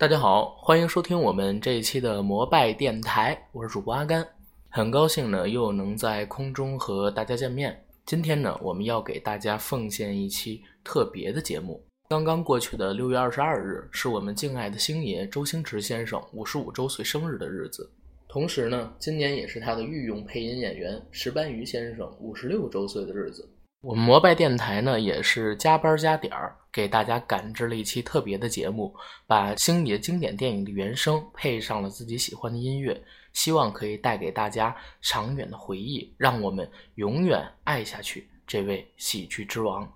大家好，欢迎收听我们这一期的摩拜电台，我是主播阿甘，很高兴呢又能在空中和大家见面。今天呢，我们要给大家奉献一期特别的节目。刚刚过去的六月二十二日，是我们敬爱的星爷周星驰先生五十五周岁生日的日子，同时呢，今年也是他的御用配音演员石斑鱼先生五十六周岁的日子。我们摩拜电台呢，也是加班加点儿给大家赶制了一期特别的节目，把星爷经典电影的原声配上了自己喜欢的音乐，希望可以带给大家长远的回忆，让我们永远爱下去这位喜剧之王。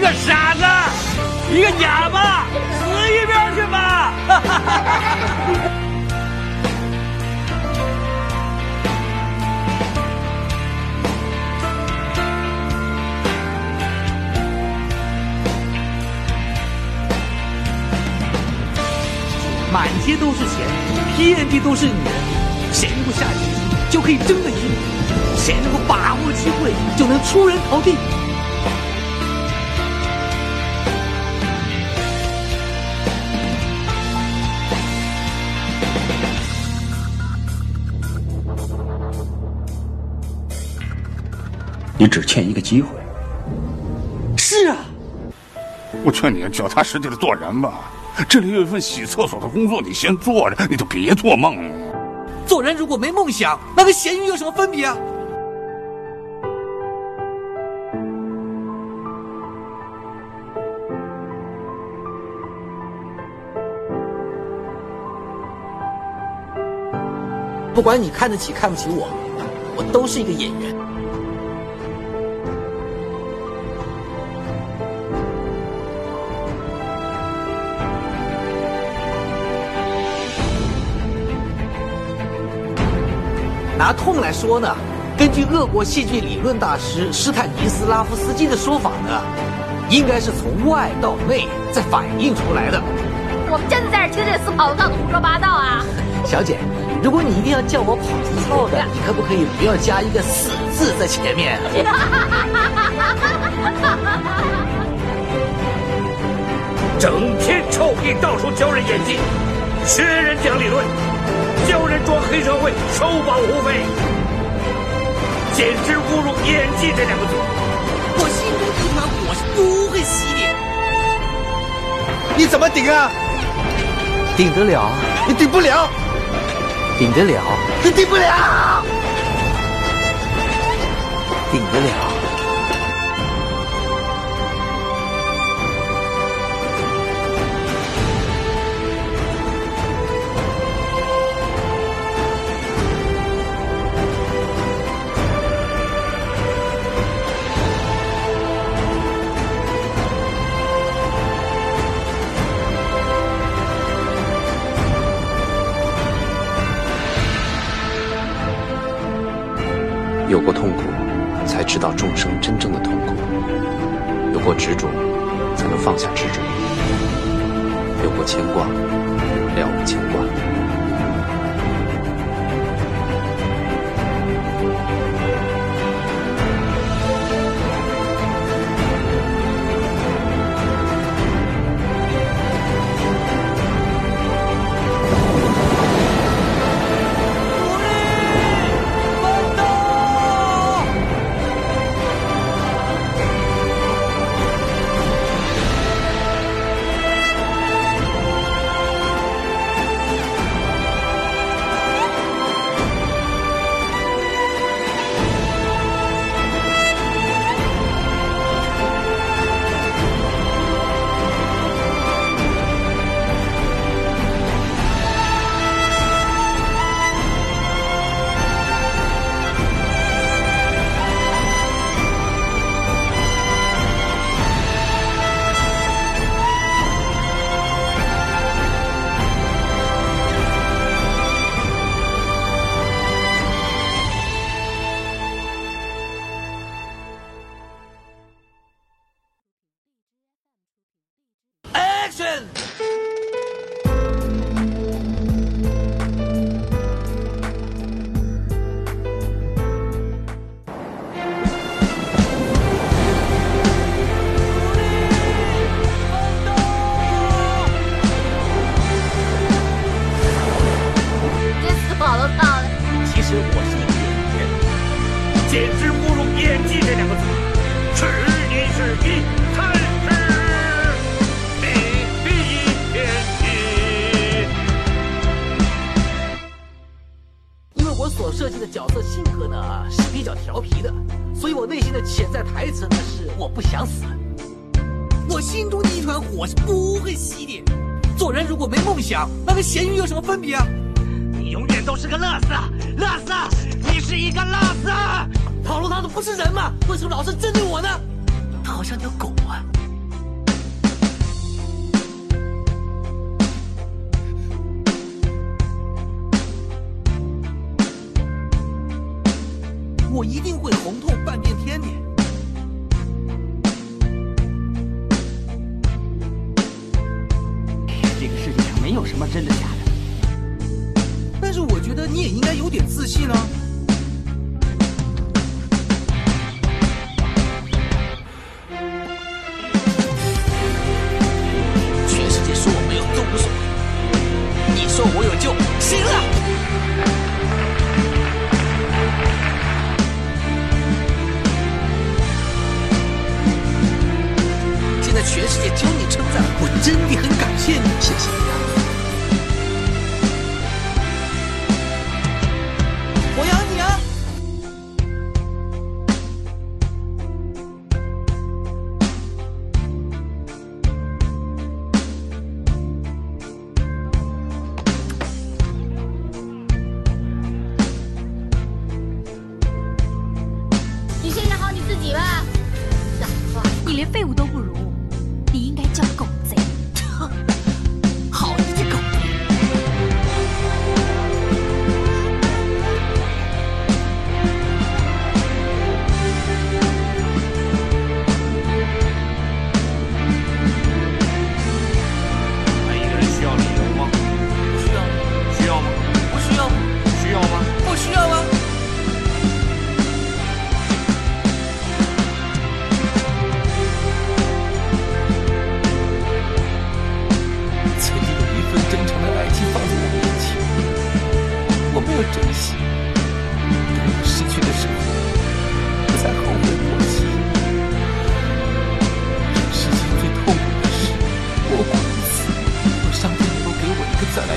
一个傻子，一个哑巴，死一边去吧！满街都是钱，遍地都是女人，谁能够下决心就可以争得赢？谁能够把握机会就能出人头地？你只欠一个机会。是啊，我劝你脚踏实地的做人吧。这里有一份洗厕所的工作，你先做着，你就别做梦了。做人如果没梦想，那跟咸鱼有什么分别啊？不管你看得起看不起我，我都是一个演员。拿痛来说呢，根据俄国戏剧理论大师斯坦尼斯拉夫斯基的说法呢，应该是从外到内再反映出来的。我们真的在这听这死跑道胡说八道啊！小姐，如果你一定要叫我跑字操的，你可不可以不要加一个“死”字在前面？整天臭屁，到处教人演技，学人讲理论，教人装黑社会收保护费，简直侮辱“演技”这两个字。我心中这团火是不会熄的。你怎么顶啊？顶得了，你顶不了，顶得了，你顶不了，顶得了。有过痛苦，才知道众生真正的痛苦；有过执着，才能放下执着；有过牵挂，了无牵挂。所设计的角色性格呢是比较调皮的，所以我内心的潜在台词呢是我不想死。我心中的一团火是不会熄的。做人如果没梦想，那跟咸鱼有什么分别啊？你永远都是个乐色，乐色，你是一个乐色。跑路他的不是人吗？为什么老是针对我呢？他好像条狗啊！一定会红透半边天的。这个世界上没有什么真的假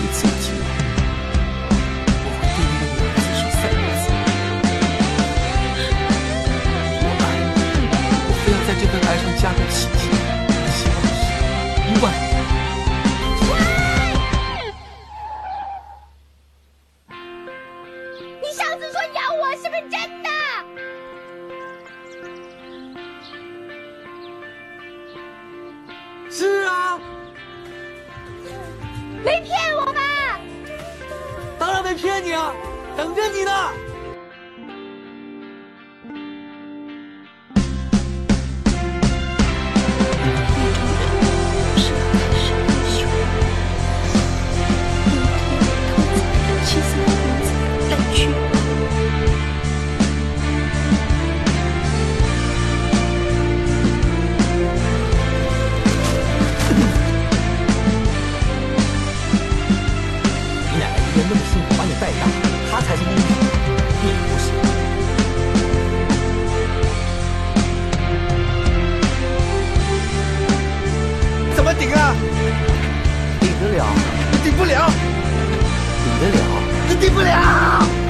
一次的机会，我会对那个女孩子说三个字：我爱你。我非要在这份爱上加个期限，希望是一万年。你上次说养我是不是真的？是啊，没骗我骗你啊，等着你呢。了，顶不了，顶得了，你顶不了。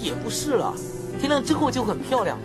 也不是了，天亮之后就很漂亮，